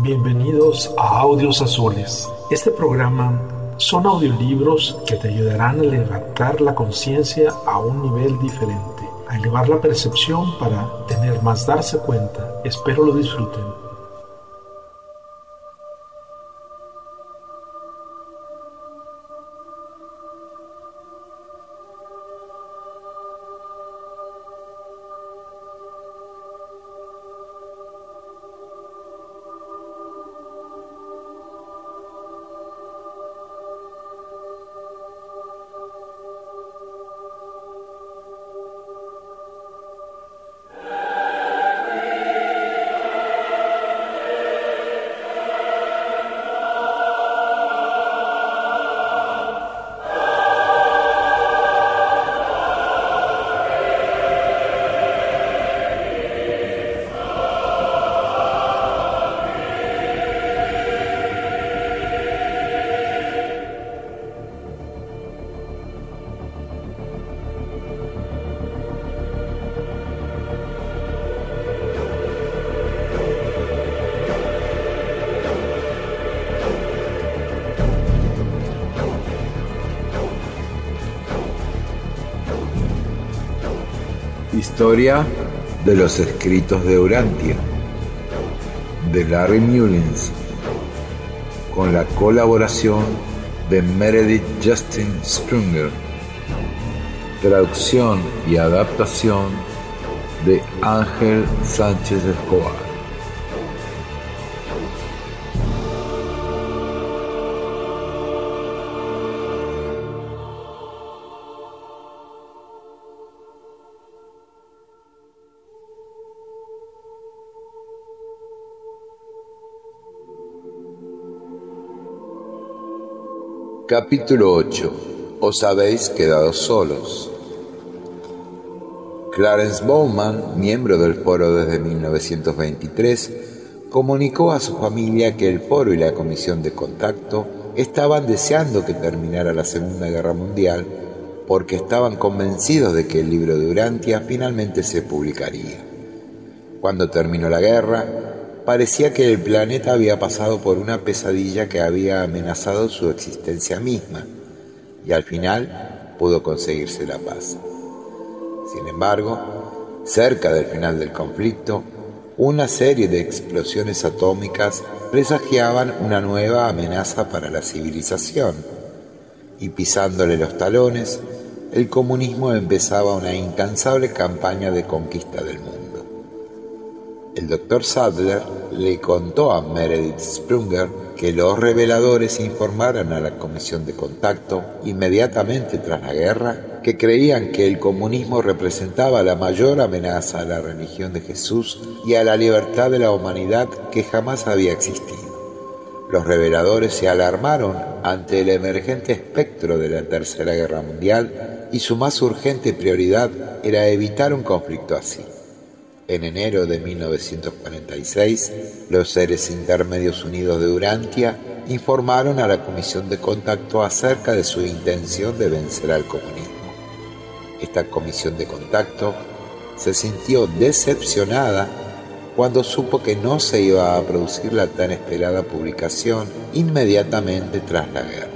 Bienvenidos a Audios Azules. Este programa son audiolibros que te ayudarán a levantar la conciencia a un nivel diferente, a elevar la percepción para tener más darse cuenta. Espero lo disfruten. Historia de los escritos de Urantia, de Larry Mullins, con la colaboración de Meredith Justin Strunger, traducción y adaptación de Ángel Sánchez Escobar. Capítulo 8. Os habéis quedado solos. Clarence Bowman, miembro del foro desde 1923, comunicó a su familia que el foro y la comisión de contacto estaban deseando que terminara la Segunda Guerra Mundial porque estaban convencidos de que el libro de Urantia finalmente se publicaría. Cuando terminó la guerra, parecía que el planeta había pasado por una pesadilla que había amenazado su existencia misma y al final pudo conseguirse la paz. Sin embargo, cerca del final del conflicto, una serie de explosiones atómicas presagiaban una nueva amenaza para la civilización y pisándole los talones, el comunismo empezaba una incansable campaña de conquista del mundo. El doctor Sadler le contó a Meredith Sprunger que los reveladores informaran a la comisión de contacto inmediatamente tras la guerra que creían que el comunismo representaba la mayor amenaza a la religión de Jesús y a la libertad de la humanidad que jamás había existido. Los reveladores se alarmaron ante el emergente espectro de la Tercera Guerra Mundial y su más urgente prioridad era evitar un conflicto así. En enero de 1946, los seres intermedios unidos de Urantia informaron a la comisión de contacto acerca de su intención de vencer al comunismo. Esta comisión de contacto se sintió decepcionada cuando supo que no se iba a producir la tan esperada publicación inmediatamente tras la guerra.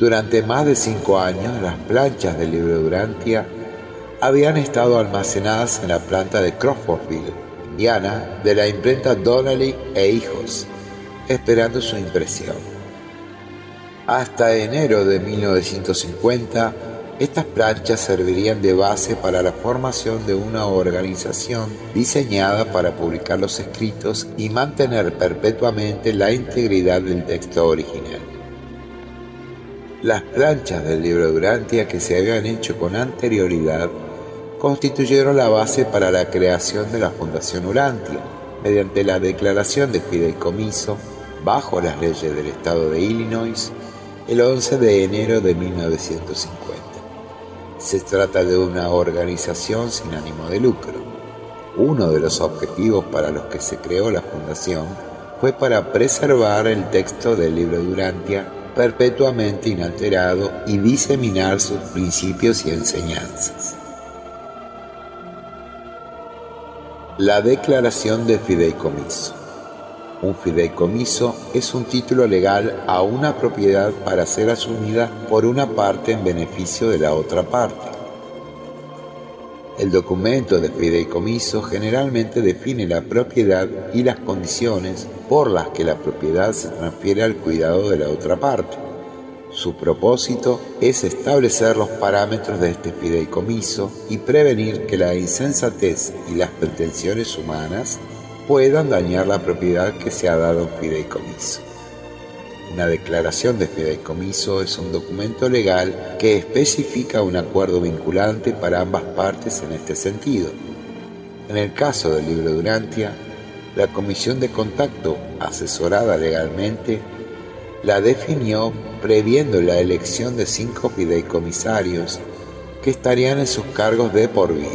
Durante más de cinco años, las planchas del libro de Urantia habían estado almacenadas en la planta de Crawfordville, Indiana, de la imprenta Donnelly e Hijos, esperando su impresión. Hasta enero de 1950, estas planchas servirían de base para la formación de una organización diseñada para publicar los escritos y mantener perpetuamente la integridad del texto original. Las planchas del libro Durantia que se habían hecho con anterioridad constituyeron la base para la creación de la Fundación Urantia, mediante la declaración de fideicomiso bajo las leyes del estado de Illinois el 11 de enero de 1950. Se trata de una organización sin ánimo de lucro. Uno de los objetivos para los que se creó la fundación fue para preservar el texto del libro de Urantia perpetuamente inalterado y diseminar sus principios y enseñanzas. La declaración de fideicomiso. Un fideicomiso es un título legal a una propiedad para ser asumida por una parte en beneficio de la otra parte. El documento de fideicomiso generalmente define la propiedad y las condiciones por las que la propiedad se transfiere al cuidado de la otra parte. Su propósito es establecer los parámetros de este fideicomiso y prevenir que la insensatez y las pretensiones humanas puedan dañar la propiedad que se ha dado en fideicomiso. Una declaración de fideicomiso es un documento legal que especifica un acuerdo vinculante para ambas partes en este sentido. En el caso del libro Durantia, la comisión de contacto, asesorada legalmente, la definió previendo la elección de cinco fideicomisarios que estarían en sus cargos de por vida.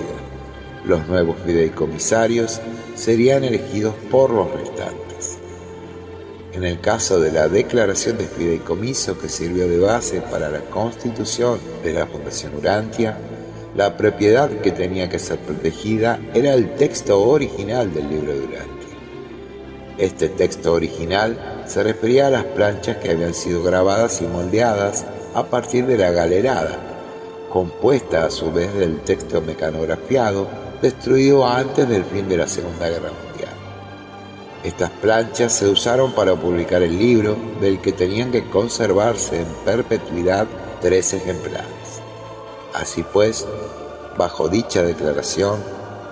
Los nuevos fideicomisarios serían elegidos por los restantes. En el caso de la declaración de fideicomiso que sirvió de base para la constitución de la Fundación Urantia, la propiedad que tenía que ser protegida era el texto original del libro de Urantia. Este texto original se refería a las planchas que habían sido grabadas y moldeadas a partir de la galerada, compuesta a su vez del texto mecanografiado destruido antes del fin de la Segunda Guerra Mundial. Estas planchas se usaron para publicar el libro, del que tenían que conservarse en perpetuidad tres ejemplares. Así pues, bajo dicha declaración,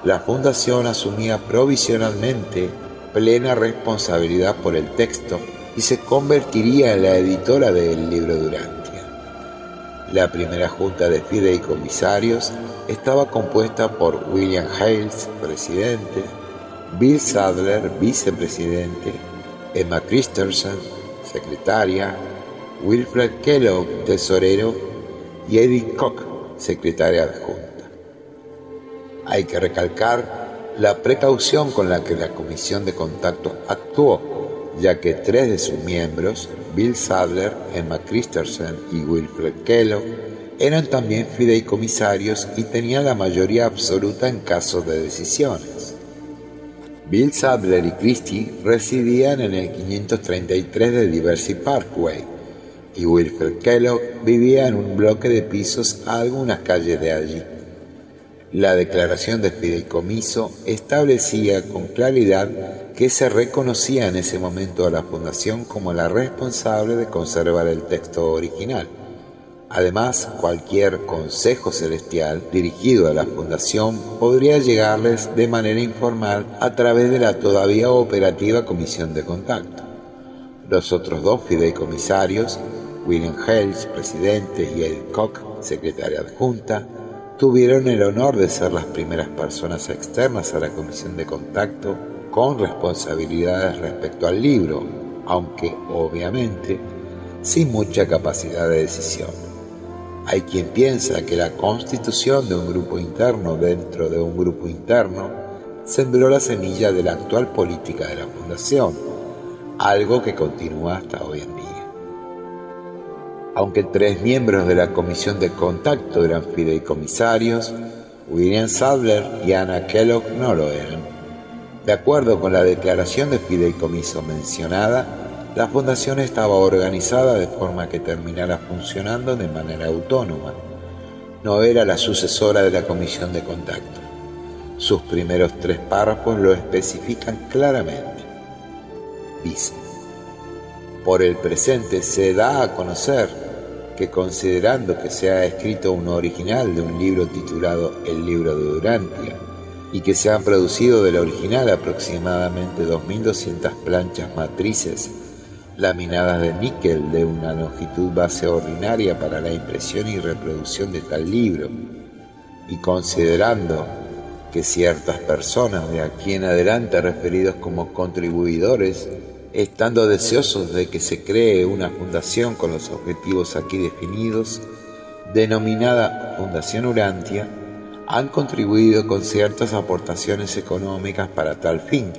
la Fundación asumía provisionalmente plena responsabilidad por el texto y se convertiría en la editora del libro Durantia. La primera junta de fideicomisarios estaba compuesta por William Hales, presidente, Bill Sadler, vicepresidente, Emma Christensen, secretaria, Wilfred Kellogg, tesorero, y Edith Koch, secretaria adjunta. Hay que recalcar la precaución con la que la comisión de contacto actuó, ya que tres de sus miembros, Bill Sadler, Emma Christensen y Wilfred Kellogg, eran también fideicomisarios y tenían la mayoría absoluta en casos de decisiones. Bill Sadler y Christie residían en el 533 de Diversity Parkway y Wilfred Kellogg vivía en un bloque de pisos a algunas calles de allí. La declaración de fideicomiso establecía con claridad que se reconocía en ese momento a la Fundación como la responsable de conservar el texto original. Además, cualquier consejo celestial dirigido a la fundación podría llegarles de manera informal a través de la todavía operativa comisión de contacto. Los otros dos fideicomisarios, William Hales, presidente, y Ed Koch, secretaria adjunta, tuvieron el honor de ser las primeras personas externas a la comisión de contacto con responsabilidades respecto al libro, aunque obviamente sin mucha capacidad de decisión. Hay quien piensa que la constitución de un grupo interno dentro de un grupo interno sembró la semilla de la actual política de la Fundación, algo que continúa hasta hoy en día. Aunque tres miembros de la comisión de contacto eran fideicomisarios, William Sadler y Anna Kellogg no lo eran. De acuerdo con la declaración de fideicomiso mencionada, la fundación estaba organizada de forma que terminara funcionando de manera autónoma. No era la sucesora de la comisión de contacto. Sus primeros tres párrafos lo especifican claramente. Dice, por el presente se da a conocer que considerando que se ha escrito un original de un libro titulado El libro de Durantia, y que se han producido del original aproximadamente 2.200 planchas matrices laminadas de níquel de una longitud base ordinaria para la impresión y reproducción de tal libro, y considerando que ciertas personas de aquí en adelante referidos como contribuidores, estando deseosos de que se cree una fundación con los objetivos aquí definidos, denominada Fundación Urantia, han contribuido con ciertas aportaciones económicas para tal fin,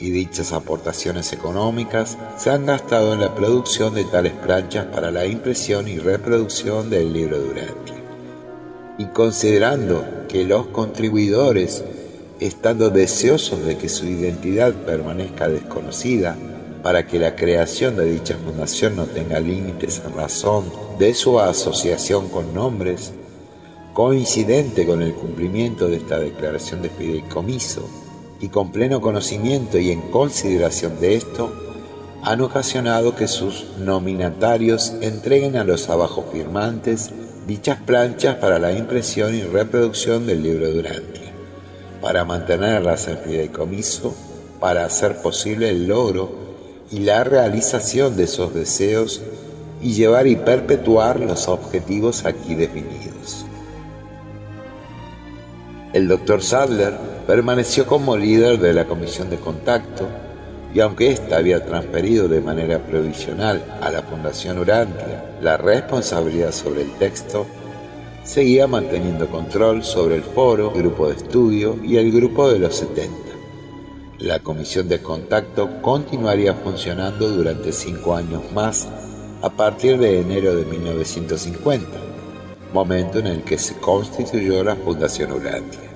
y dichas aportaciones económicas se han gastado en la producción de tales planchas para la impresión y reproducción del libro Durantia. Y considerando que los contribuidores estando deseosos de que su identidad permanezca desconocida, para que la creación de dicha fundación no tenga límites en razón de su asociación con nombres, coincidente con el cumplimiento de esta declaración de fideicomiso y con pleno conocimiento y en consideración de esto, han ocasionado que sus nominatarios entreguen a los abajo firmantes dichas planchas para la impresión y reproducción del libro Durante, para mantenerlas en fideicomiso, para hacer posible el logro y la realización de esos deseos y llevar y perpetuar los objetivos aquí definidos. El doctor Sadler permaneció como líder de la comisión de contacto y aunque ésta había transferido de manera provisional a la Fundación Urantia la responsabilidad sobre el texto, seguía manteniendo control sobre el foro, el grupo de estudio y el grupo de los 70. La comisión de contacto continuaría funcionando durante cinco años más a partir de enero de 1950, momento en el que se constituyó la Fundación Urantia.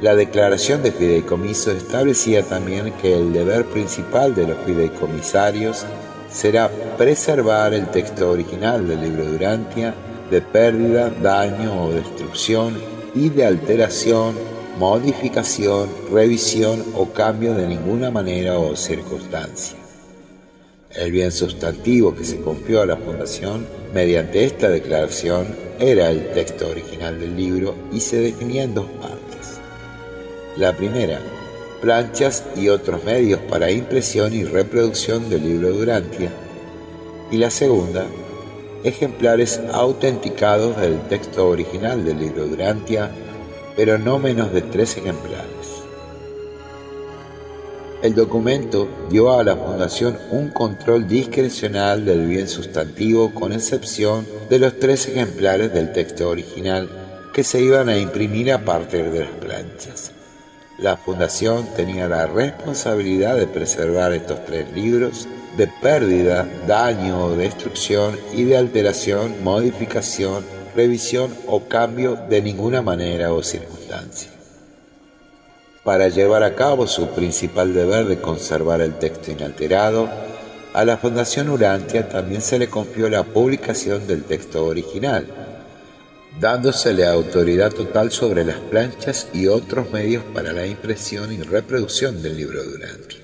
La declaración de fideicomiso establecía también que el deber principal de los fideicomisarios será preservar el texto original del libro Durantia de pérdida, daño o destrucción y de alteración, modificación, revisión o cambio de ninguna manera o circunstancia. El bien sustantivo que se confió a la Fundación mediante esta declaración era el texto original del libro y se definía en dos partes. La primera, planchas y otros medios para impresión y reproducción del libro Durantia. Y la segunda, ejemplares autenticados del texto original del libro Durantia, pero no menos de tres ejemplares. El documento dio a la Fundación un control discrecional del bien sustantivo con excepción de los tres ejemplares del texto original que se iban a imprimir a partir de las planchas. La Fundación tenía la responsabilidad de preservar estos tres libros de pérdida, daño o destrucción y de alteración, modificación, revisión o cambio de ninguna manera o circunstancia. Para llevar a cabo su principal deber de conservar el texto inalterado, a la Fundación Urantia también se le confió la publicación del texto original, dándosele autoridad total sobre las planchas y otros medios para la impresión y reproducción del libro Durante.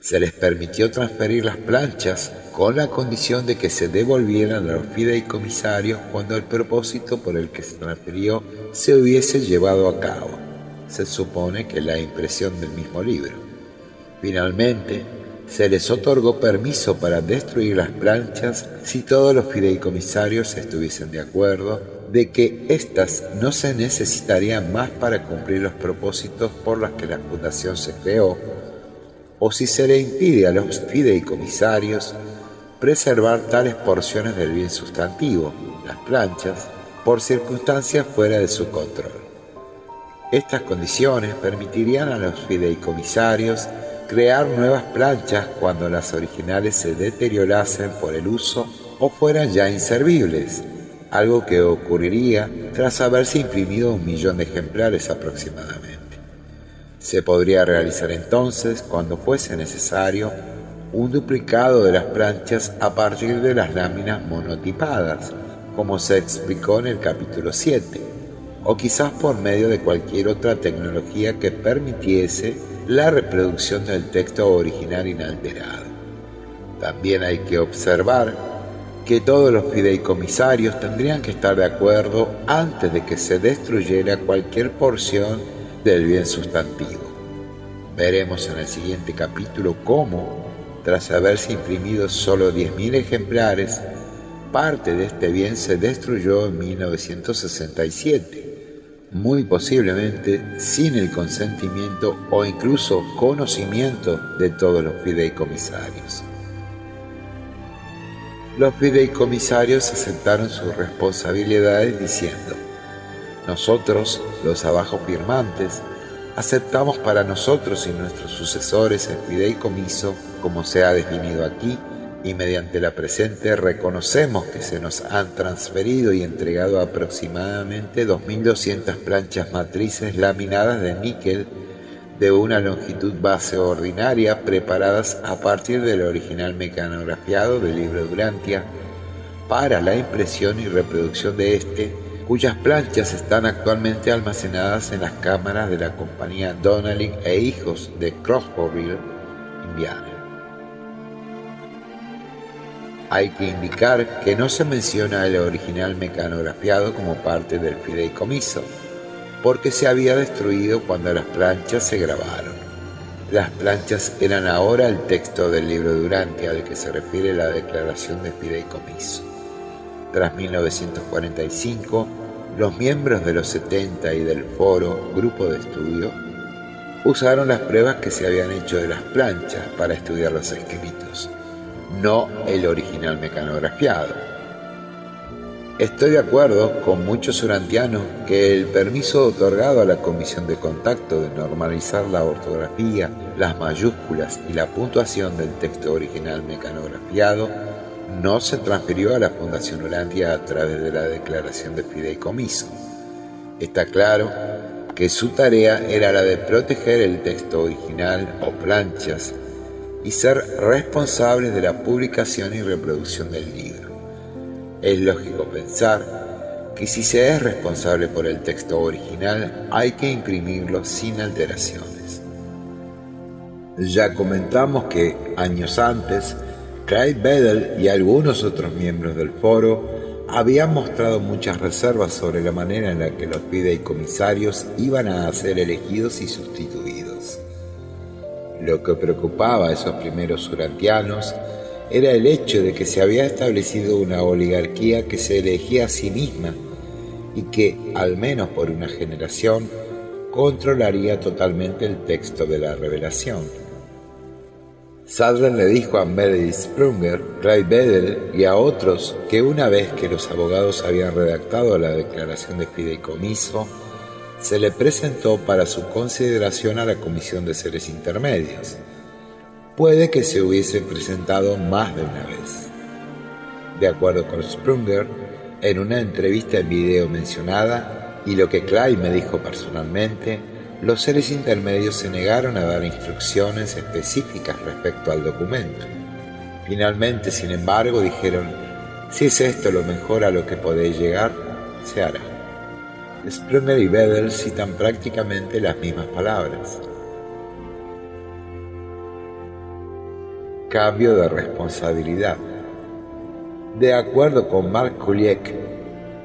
Se les permitió transferir las planchas con la condición de que se devolvieran a los fideicomisarios cuando el propósito por el que se transfirió se hubiese llevado a cabo. Se supone que la impresión del mismo libro. Finalmente, se les otorgó permiso para destruir las planchas si todos los fideicomisarios estuviesen de acuerdo de que éstas no se necesitarían más para cumplir los propósitos por los que la fundación se creó, o si se le impide a los fideicomisarios preservar tales porciones del bien sustantivo, las planchas, por circunstancias fuera de su control. Estas condiciones permitirían a los fideicomisarios crear nuevas planchas cuando las originales se deteriorasen por el uso o fueran ya inservibles, algo que ocurriría tras haberse imprimido un millón de ejemplares aproximadamente. Se podría realizar entonces, cuando fuese necesario, un duplicado de las planchas a partir de las láminas monotipadas, como se explicó en el capítulo 7, o quizás por medio de cualquier otra tecnología que permitiese la reproducción del texto original inalterado. También hay que observar que todos los fideicomisarios tendrían que estar de acuerdo antes de que se destruyera cualquier porción del bien sustantivo. Veremos en el siguiente capítulo cómo, tras haberse imprimido solo 10.000 ejemplares, parte de este bien se destruyó en 1967, muy posiblemente sin el consentimiento o incluso conocimiento de todos los fideicomisarios. Los fideicomisarios aceptaron sus responsabilidades diciendo, nosotros, los abajo firmantes, aceptamos para nosotros y nuestros sucesores el fideicomiso, como se ha definido aquí, y mediante la presente reconocemos que se nos han transferido y entregado aproximadamente 2.200 planchas matrices laminadas de níquel de una longitud base ordinaria preparadas a partir del original mecanografiado del libro Durantia para la impresión y reproducción de este, cuyas planchas están actualmente almacenadas en las cámaras de la compañía Donnelly e Hijos de Crossbowville, Indiana. Hay que indicar que no se menciona el original mecanografiado como parte del fideicomiso, porque se había destruido cuando las planchas se grabaron. Las planchas eran ahora el texto del libro Durante al que se refiere la declaración de fideicomiso. Tras 1945, los miembros de los 70 y del foro, grupo de estudio, usaron las pruebas que se habían hecho de las planchas para estudiar los escritos, no el original mecanografiado Estoy de acuerdo con muchos urantianos que el permiso otorgado a la Comisión de Contacto de normalizar la ortografía, las mayúsculas y la puntuación del texto original mecanografiado no se transfirió a la Fundación Urantia a través de la declaración de fideicomiso. Está claro que su tarea era la de proteger el texto original o planchas y ser responsables de la publicación y reproducción del libro. Es lógico pensar que si se es responsable por el texto original hay que imprimirlo sin alteraciones. Ya comentamos que años antes, Craig Bedell y algunos otros miembros del foro habían mostrado muchas reservas sobre la manera en la que los fideicomisarios iban a ser elegidos y sustituidos. Lo que preocupaba a esos primeros urantianos era el hecho de que se había establecido una oligarquía que se elegía a sí misma y que, al menos por una generación, controlaría totalmente el texto de la revelación. Sadler le dijo a Meredith Sprunger, Craig Bedell y a otros que una vez que los abogados habían redactado la declaración de fideicomiso, se le presentó para su consideración a la Comisión de Seres Intermedios puede que se hubiese presentado más de una vez. De acuerdo con Sprunger, en una entrevista en video mencionada y lo que Clay me dijo personalmente, los seres intermedios se negaron a dar instrucciones específicas respecto al documento. Finalmente, sin embargo, dijeron, si es esto lo mejor a lo que podéis llegar, se hará. Sprunger y Bedell citan prácticamente las mismas palabras. cambio de responsabilidad. De acuerdo con Mark Kuliek,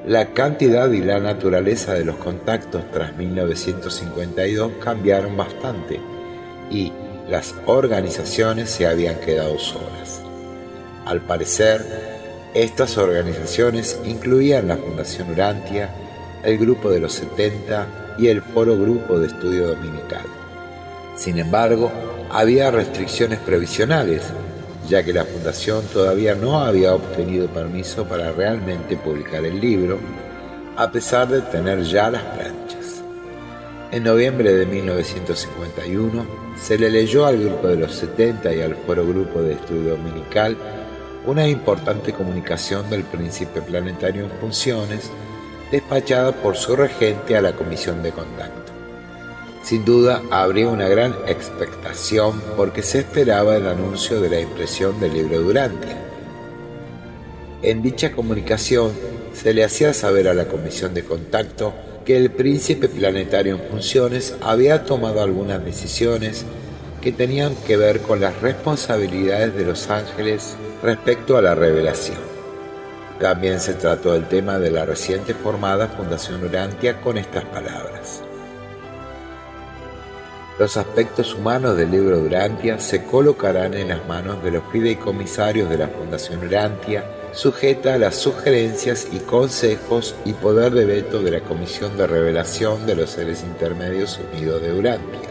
la cantidad y la naturaleza de los contactos tras 1952 cambiaron bastante y las organizaciones se habían quedado solas. Al parecer, estas organizaciones incluían la Fundación Urantia, el Grupo de los 70 y el Foro Grupo de Estudio Dominical. Sin embargo, había restricciones previsionales, ya que la fundación todavía no había obtenido permiso para realmente publicar el libro, a pesar de tener ya las planchas. En noviembre de 1951 se le leyó al grupo de los 70 y al foro grupo de estudio dominical una importante comunicación del príncipe planetario en funciones despachada por su regente a la comisión de contacto. Sin duda habría una gran expectación porque se esperaba el anuncio de la impresión del libro Durantia. En dicha comunicación se le hacía saber a la comisión de contacto que el príncipe planetario en funciones había tomado algunas decisiones que tenían que ver con las responsabilidades de los ángeles respecto a la revelación. También se trató el tema de la reciente formada Fundación Urantia con estas palabras. Los aspectos humanos del libro Durantia se colocarán en las manos de los fideicomisarios de la Fundación Urantia, sujeta a las sugerencias y consejos y poder de veto de la Comisión de Revelación de los Seres Intermedios Unidos de Urantia.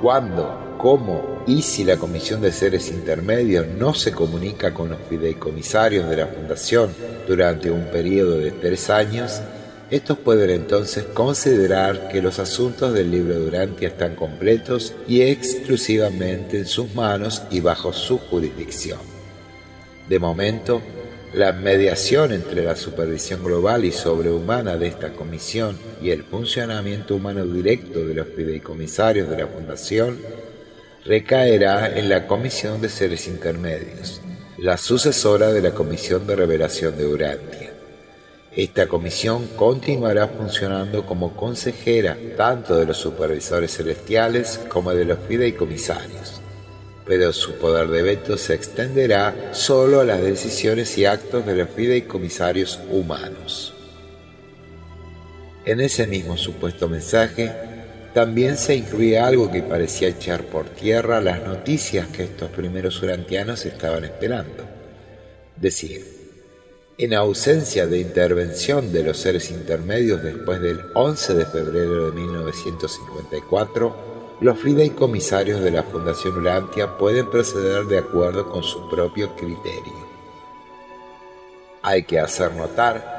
Cuando, cómo y si la Comisión de Seres Intermedios no se comunica con los fideicomisarios de la Fundación durante un periodo de tres años, estos pueden entonces considerar que los asuntos del libro Durantia están completos y exclusivamente en sus manos y bajo su jurisdicción. De momento, la mediación entre la supervisión global y sobrehumana de esta comisión y el funcionamiento humano directo de los fideicomisarios de la Fundación recaerá en la Comisión de Seres Intermedios, la sucesora de la Comisión de Revelación de Urantia. Esta comisión continuará funcionando como consejera tanto de los supervisores celestiales como de los fideicomisarios, pero su poder de veto se extenderá solo a las decisiones y actos de los fideicomisarios humanos. En ese mismo supuesto mensaje, también se incluye algo que parecía echar por tierra las noticias que estos primeros urantianos estaban esperando. Decir, en ausencia de intervención de los seres intermedios después del 11 de febrero de 1954, los fideicomisarios de la Fundación Urantia pueden proceder de acuerdo con su propio criterio. Hay que hacer notar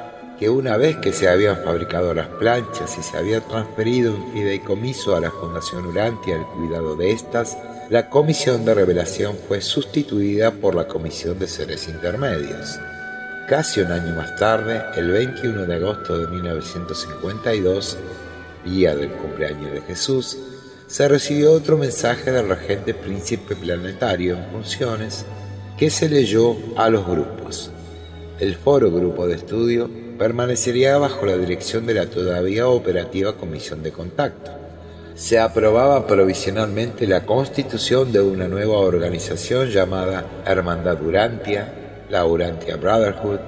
que una vez que se habían fabricado las planchas y se había transferido un fideicomiso a la Fundación Urantia el cuidado de estas, la comisión de revelación fue sustituida por la comisión de seres intermedios. Casi un año más tarde, el 21 de agosto de 1952, día del cumpleaños de Jesús, se recibió otro mensaje del regente príncipe planetario en funciones que se leyó a los grupos. El foro grupo de estudio permanecería bajo la dirección de la todavía operativa Comisión de Contacto. Se aprobaba provisionalmente la constitución de una nueva organización llamada Hermandad Urantia, la Urantia Brotherhood,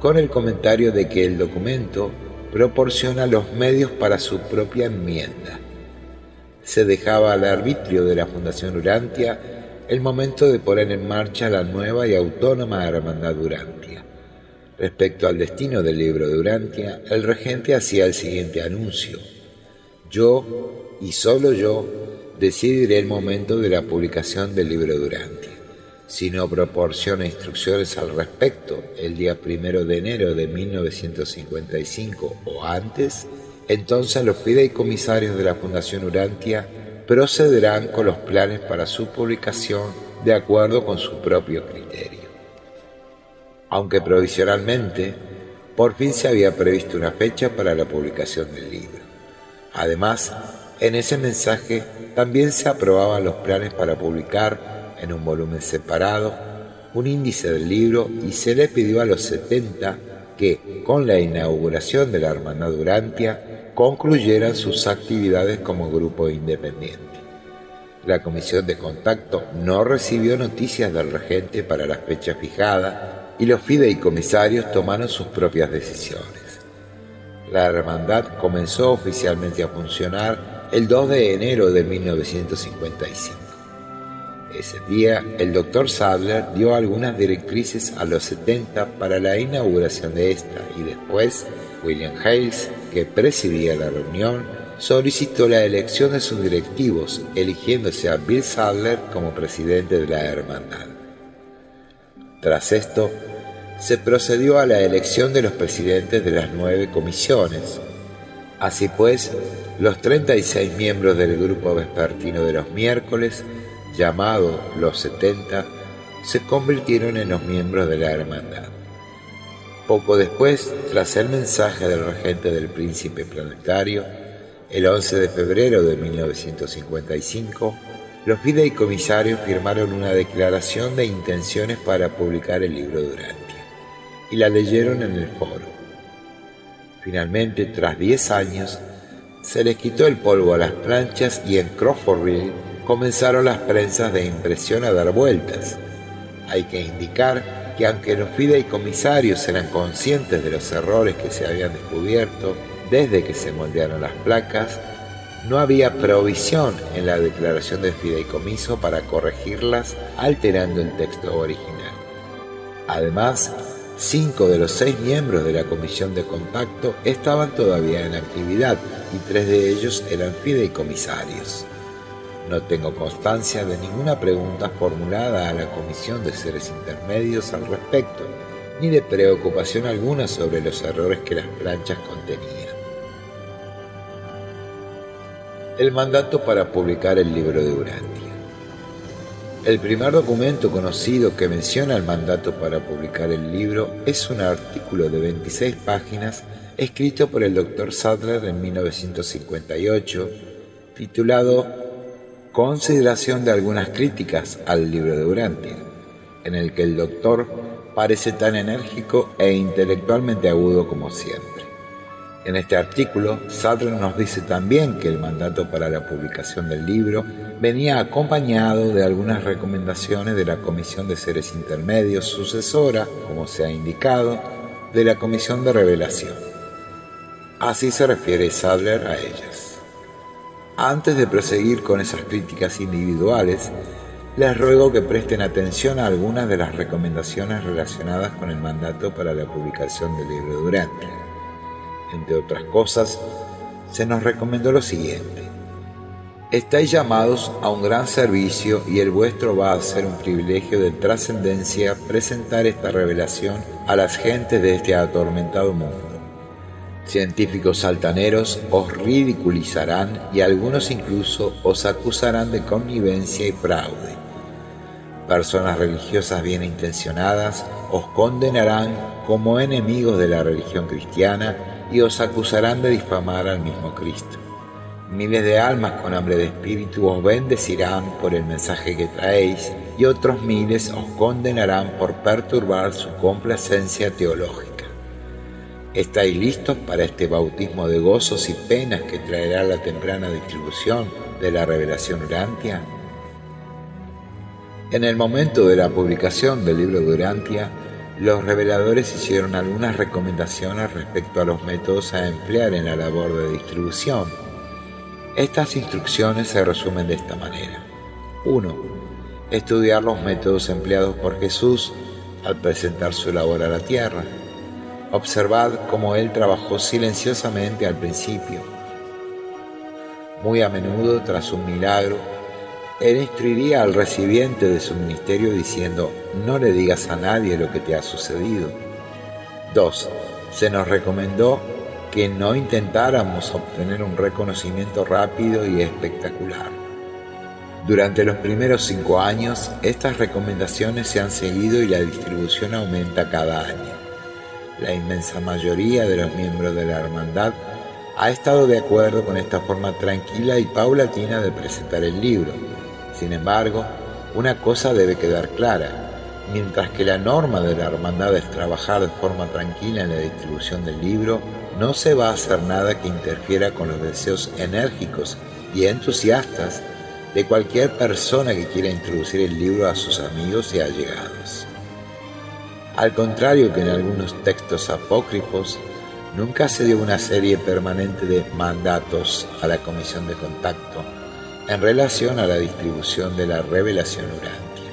con el comentario de que el documento proporciona los medios para su propia enmienda. Se dejaba al arbitrio de la Fundación Urantia el momento de poner en marcha la nueva y autónoma Hermandad Urantia. Respecto al destino del libro de Urantia, el regente hacía el siguiente anuncio. Yo, y solo yo, decidiré el momento de la publicación del libro de Urantia. Si no proporciona instrucciones al respecto el día primero de enero de 1955 o antes, entonces los fideicomisarios de la Fundación Urantia procederán con los planes para su publicación de acuerdo con su propio criterio. Aunque provisionalmente, por fin se había previsto una fecha para la publicación del libro. Además, en ese mensaje también se aprobaban los planes para publicar en un volumen separado un índice del libro y se le pidió a los 70 que, con la inauguración de la Hermandad Urantia, concluyeran sus actividades como grupo independiente. La comisión de contacto no recibió noticias del regente para la fecha fijada y los fideicomisarios tomaron sus propias decisiones. La hermandad comenzó oficialmente a funcionar el 2 de enero de 1955. Ese día, el doctor Sadler dio algunas directrices a los 70 para la inauguración de esta y después William Hales, que presidía la reunión, solicitó la elección de sus directivos, eligiéndose a Bill Sadler como presidente de la hermandad. Tras esto, se procedió a la elección de los presidentes de las nueve comisiones. Así pues, los 36 miembros del grupo vespertino de los miércoles llamado los 70, se convirtieron en los miembros de la hermandad. Poco después, tras el mensaje del regente del príncipe planetario, el 11 de febrero de 1955, los fideicomisarios firmaron una declaración de intenciones para publicar el libro de Urantia y la leyeron en el foro. Finalmente, tras 10 años, se les quitó el polvo a las planchas y en Crawfordville comenzaron las prensas de impresión a dar vueltas. Hay que indicar que aunque los fideicomisarios eran conscientes de los errores que se habían descubierto desde que se moldearon las placas, no había provisión en la declaración de fideicomiso para corregirlas alterando el texto original. Además, cinco de los seis miembros de la comisión de contacto estaban todavía en actividad y tres de ellos eran fideicomisarios. No tengo constancia de ninguna pregunta formulada a la Comisión de Seres Intermedios al respecto, ni de preocupación alguna sobre los errores que las planchas contenían. El mandato para publicar el libro de Urantia. El primer documento conocido que menciona el mandato para publicar el libro es un artículo de 26 páginas escrito por el Dr. Sadler en 1958, titulado Consideración de algunas críticas al libro de Urantia, en el que el doctor parece tan enérgico e intelectualmente agudo como siempre. En este artículo, Sadler nos dice también que el mandato para la publicación del libro venía acompañado de algunas recomendaciones de la Comisión de Seres Intermedios sucesora, como se ha indicado, de la Comisión de Revelación. Así se refiere Sadler a ellas. Antes de proseguir con esas críticas individuales, les ruego que presten atención a algunas de las recomendaciones relacionadas con el mandato para la publicación del libro Durante entre otras cosas, se nos recomendó lo siguiente. Estáis llamados a un gran servicio y el vuestro va a ser un privilegio de trascendencia presentar esta revelación a las gentes de este atormentado mundo. Científicos altaneros os ridiculizarán y algunos incluso os acusarán de connivencia y fraude. Personas religiosas bien intencionadas os condenarán como enemigos de la religión cristiana y os acusarán de difamar al mismo Cristo. Miles de almas con hambre de espíritu os bendecirán por el mensaje que traéis y otros miles os condenarán por perturbar su complacencia teológica. ¿Estáis listos para este bautismo de gozos y penas que traerá la temprana distribución de la revelación Urantia? En el momento de la publicación del libro de Urantia, los reveladores hicieron algunas recomendaciones respecto a los métodos a emplear en la labor de distribución. Estas instrucciones se resumen de esta manera. 1. Estudiar los métodos empleados por Jesús al presentar su labor a la tierra. Observad cómo Él trabajó silenciosamente al principio. Muy a menudo, tras un milagro, él instruiría al recipiente de su ministerio diciendo, no le digas a nadie lo que te ha sucedido. 2. Se nos recomendó que no intentáramos obtener un reconocimiento rápido y espectacular. Durante los primeros cinco años, estas recomendaciones se han seguido y la distribución aumenta cada año. La inmensa mayoría de los miembros de la hermandad ha estado de acuerdo con esta forma tranquila y paulatina de presentar el libro sin embargo, una cosa debe quedar clara. Mientras que la norma de la hermandad es trabajar de forma tranquila en la distribución del libro, no se va a hacer nada que interfiera con los deseos enérgicos y entusiastas de cualquier persona que quiera introducir el libro a sus amigos y allegados. Al contrario que en algunos textos apócrifos, nunca se dio una serie permanente de mandatos a la comisión de contacto en relación a la distribución de la revelación Urantia.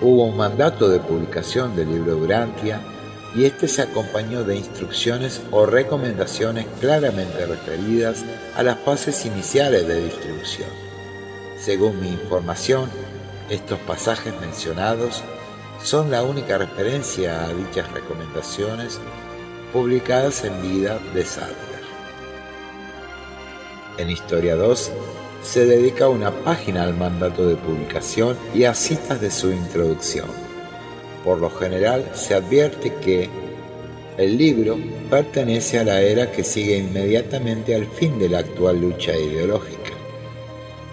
Hubo un mandato de publicación del libro Urantia y este se acompañó de instrucciones o recomendaciones claramente referidas a las fases iniciales de distribución. Según mi información, estos pasajes mencionados son la única referencia a dichas recomendaciones publicadas en vida de Sadler. En Historia 2 se dedica una página al mandato de publicación y a citas de su introducción. Por lo general se advierte que el libro pertenece a la era que sigue inmediatamente al fin de la actual lucha ideológica.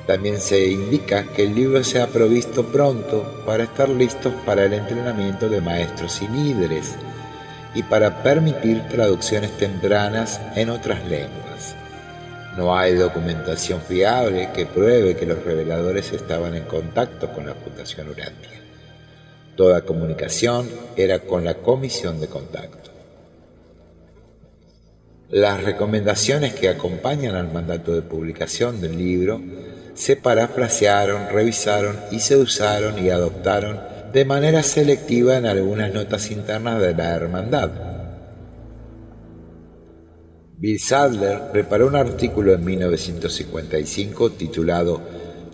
También se indica que el libro se ha provisto pronto para estar listos para el entrenamiento de maestros y líderes y para permitir traducciones tempranas en otras lenguas. No hay documentación fiable que pruebe que los reveladores estaban en contacto con la Fundación Urantia. Toda comunicación era con la comisión de contacto. Las recomendaciones que acompañan al mandato de publicación del libro se parafrasearon, revisaron y se usaron y adoptaron de manera selectiva en algunas notas internas de la hermandad Bill Sadler preparó un artículo en 1955 titulado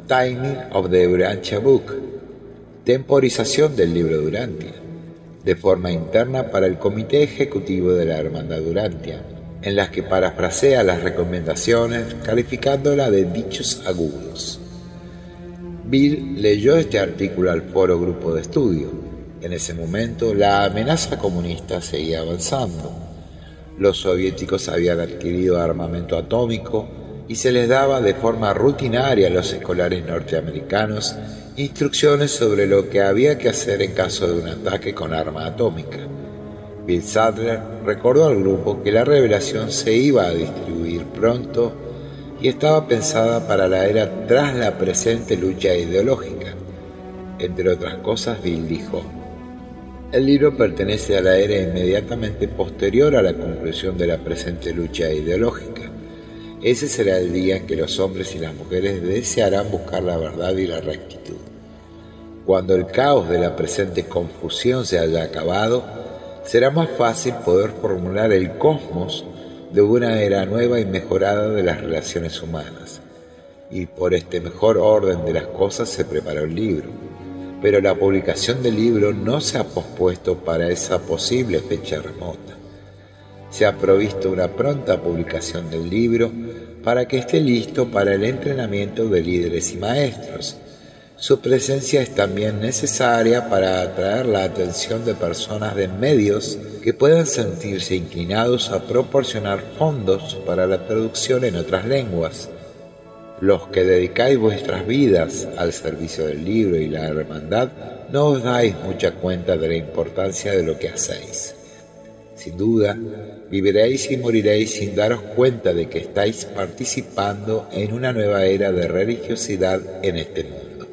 Timing of the Urantia Book, temporización del libro Durantia, de forma interna para el Comité Ejecutivo de la Hermandad Durantia, en las que parafrasea las recomendaciones calificándola de dichos agudos. Bill leyó este artículo al foro grupo de estudio. En ese momento la amenaza comunista seguía avanzando. Los soviéticos habían adquirido armamento atómico y se les daba de forma rutinaria a los escolares norteamericanos instrucciones sobre lo que había que hacer en caso de un ataque con arma atómica. Bill Sadler recordó al grupo que la revelación se iba a distribuir pronto y estaba pensada para la era tras la presente lucha ideológica. Entre otras cosas, Bill dijo, el libro pertenece a la era inmediatamente posterior a la conclusión de la presente lucha ideológica. Ese será el día en que los hombres y las mujeres desearán buscar la verdad y la rectitud. Cuando el caos de la presente confusión se haya acabado, será más fácil poder formular el cosmos de una era nueva y mejorada de las relaciones humanas. Y por este mejor orden de las cosas se preparó el libro. Pero la publicación del libro no se ha pospuesto para esa posible fecha remota. Se ha provisto una pronta publicación del libro para que esté listo para el entrenamiento de líderes y maestros su presencia es también necesaria para atraer la atención de personas de medios que puedan sentirse inclinados a proporcionar fondos para la traducción en otras lenguas. Los que dedicáis vuestras vidas al servicio del libro y la hermandad no os dais mucha cuenta de la importancia de lo que hacéis. Sin duda, viviréis y moriréis sin daros cuenta de que estáis participando en una nueva era de religiosidad en este mundo.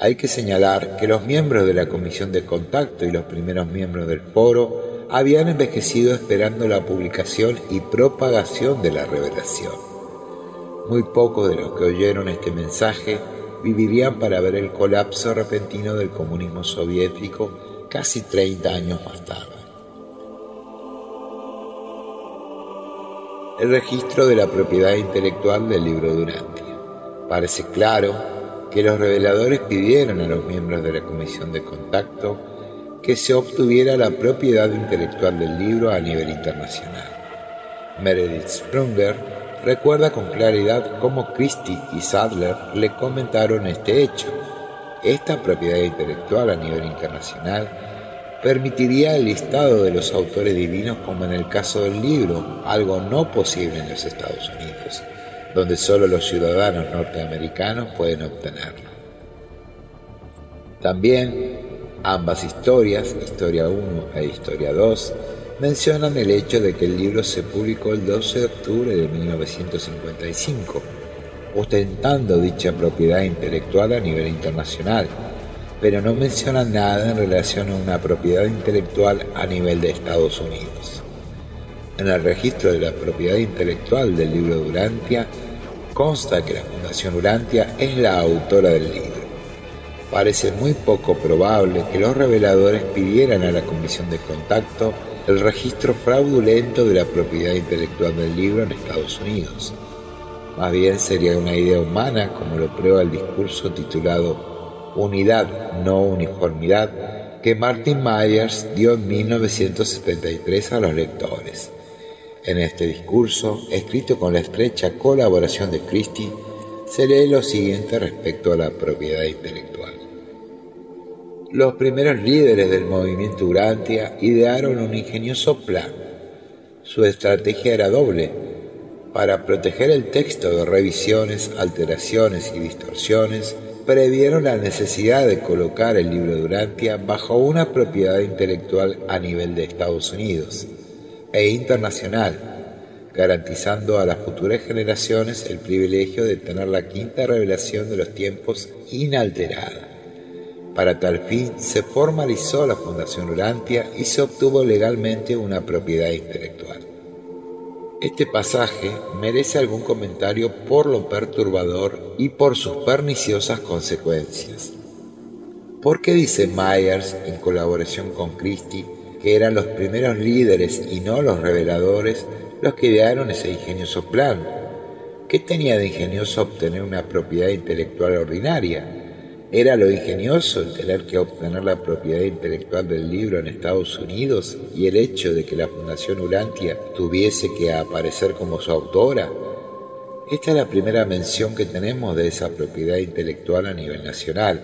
Hay que señalar que los miembros de la comisión de contacto y los primeros miembros del foro habían envejecido esperando la publicación y propagación de la revelación. Muy pocos de los que oyeron este mensaje vivirían para ver el colapso repentino del comunismo soviético casi 30 años más tarde. El registro de la propiedad intelectual del libro Durantia. Parece claro que los reveladores pidieron a los miembros de la comisión de contacto que se obtuviera la propiedad intelectual del libro a nivel internacional. Meredith Sprunger recuerda con claridad cómo Christie y Sadler le comentaron este hecho. Esta propiedad intelectual a nivel internacional permitiría el listado de los autores divinos como en el caso del libro, algo no posible en los Estados Unidos donde solo los ciudadanos norteamericanos pueden obtenerlo. También ambas historias, Historia 1 e Historia 2, mencionan el hecho de que el libro se publicó el 12 de octubre de 1955, ostentando dicha propiedad intelectual a nivel internacional, pero no mencionan nada en relación a una propiedad intelectual a nivel de Estados Unidos. En el registro de la propiedad intelectual del libro Durantia consta que la Fundación Urantia es la autora del libro. Parece muy poco probable que los reveladores pidieran a la Comisión de Contacto el registro fraudulento de la propiedad intelectual del libro en Estados Unidos. Más bien sería una idea humana, como lo prueba el discurso titulado Unidad, no uniformidad, que Martin Myers dio en 1973 a los lectores. En este discurso, escrito con la estrecha colaboración de Christie, se lee lo siguiente respecto a la propiedad intelectual. Los primeros líderes del movimiento Urantia idearon un ingenioso plan. Su estrategia era doble. Para proteger el texto de revisiones, alteraciones y distorsiones, previeron la necesidad de colocar el libro de Urantia bajo una propiedad intelectual a nivel de Estados Unidos e internacional, garantizando a las futuras generaciones el privilegio de tener la quinta revelación de los tiempos inalterada. Para tal fin se formalizó la Fundación Urantia y se obtuvo legalmente una propiedad intelectual. Este pasaje merece algún comentario por lo perturbador y por sus perniciosas consecuencias. ¿Por qué dice Myers, en colaboración con Christie, que eran los primeros líderes y no los reveladores los que idearon ese ingenioso plan. ¿Qué tenía de ingenioso obtener una propiedad intelectual ordinaria? ¿Era lo ingenioso el tener que obtener la propiedad intelectual del libro en Estados Unidos y el hecho de que la Fundación Urantia tuviese que aparecer como su autora? Esta es la primera mención que tenemos de esa propiedad intelectual a nivel nacional.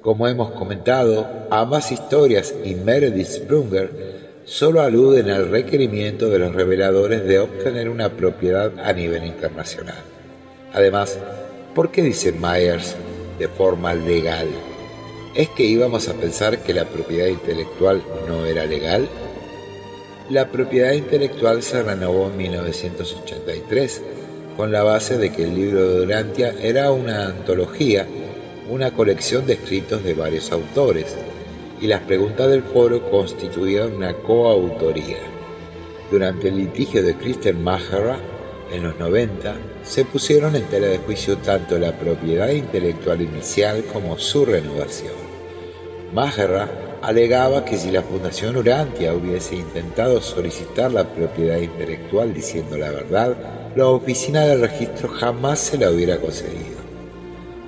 Como hemos comentado, ambas historias y Meredith Sprunger solo aluden al requerimiento de los reveladores de obtener una propiedad a nivel internacional. Además, ¿por qué dice Myers de forma legal? ¿Es que íbamos a pensar que la propiedad intelectual no era legal? La propiedad intelectual se renovó en 1983 con la base de que el libro de Durantia era una antología, una colección de escritos de varios autores, y las preguntas del foro constituían una coautoría. Durante el litigio de Christian Maherra, en los 90, se pusieron en tela de juicio tanto la propiedad intelectual inicial como su renovación. Maherra alegaba que si la Fundación Urantia hubiese intentado solicitar la propiedad intelectual diciendo la verdad, la oficina del registro jamás se la hubiera concedido.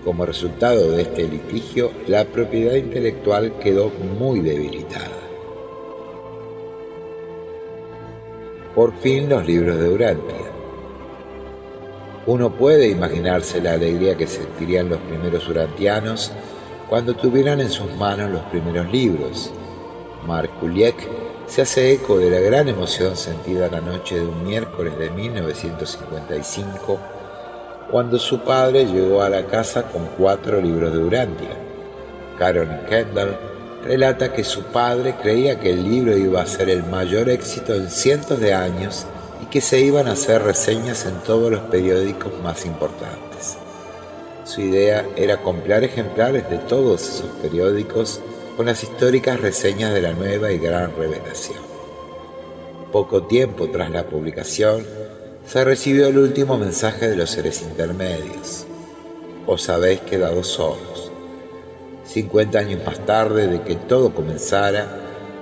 Como resultado de este litigio, la propiedad intelectual quedó muy debilitada. Por fin los libros de Urantia. Uno puede imaginarse la alegría que sentirían los primeros urantianos cuando tuvieran en sus manos los primeros libros. Mark Kuliek se hace eco de la gran emoción sentida la noche de un miércoles de 1955 cuando su padre llegó a la casa con cuatro libros de Urantia. Karen Kendall relata que su padre creía que el libro iba a ser el mayor éxito en cientos de años y que se iban a hacer reseñas en todos los periódicos más importantes. Su idea era comprar ejemplares de todos esos periódicos con las históricas reseñas de la nueva y gran revelación. Poco tiempo tras la publicación, se recibió el último mensaje de los seres intermedios. Os habéis quedado solos. 50 años más tarde de que todo comenzara,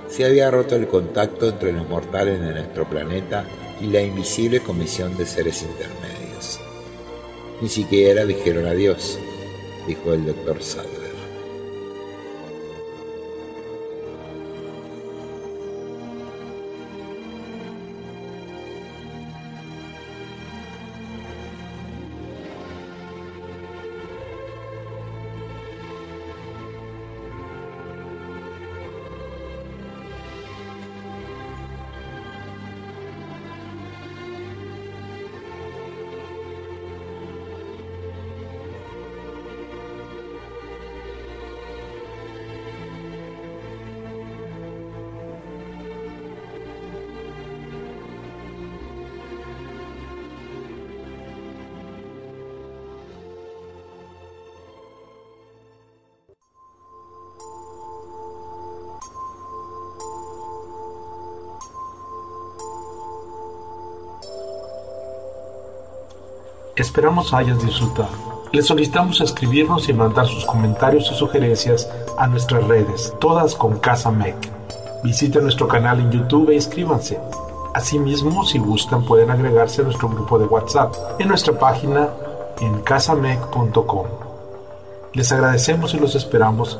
se había roto el contacto entre los mortales de nuestro planeta y la invisible comisión de seres intermedios. Ni siquiera dijeron adiós, dijo el doctor Sadler. Esperamos hayas disfrutado. Les solicitamos escribirnos y mandar sus comentarios y sugerencias a nuestras redes, todas con Casa Mec. Visiten nuestro canal en YouTube e inscríbanse. Asimismo, si gustan, pueden agregarse a nuestro grupo de WhatsApp en nuestra página en casamec.com. Les agradecemos y los esperamos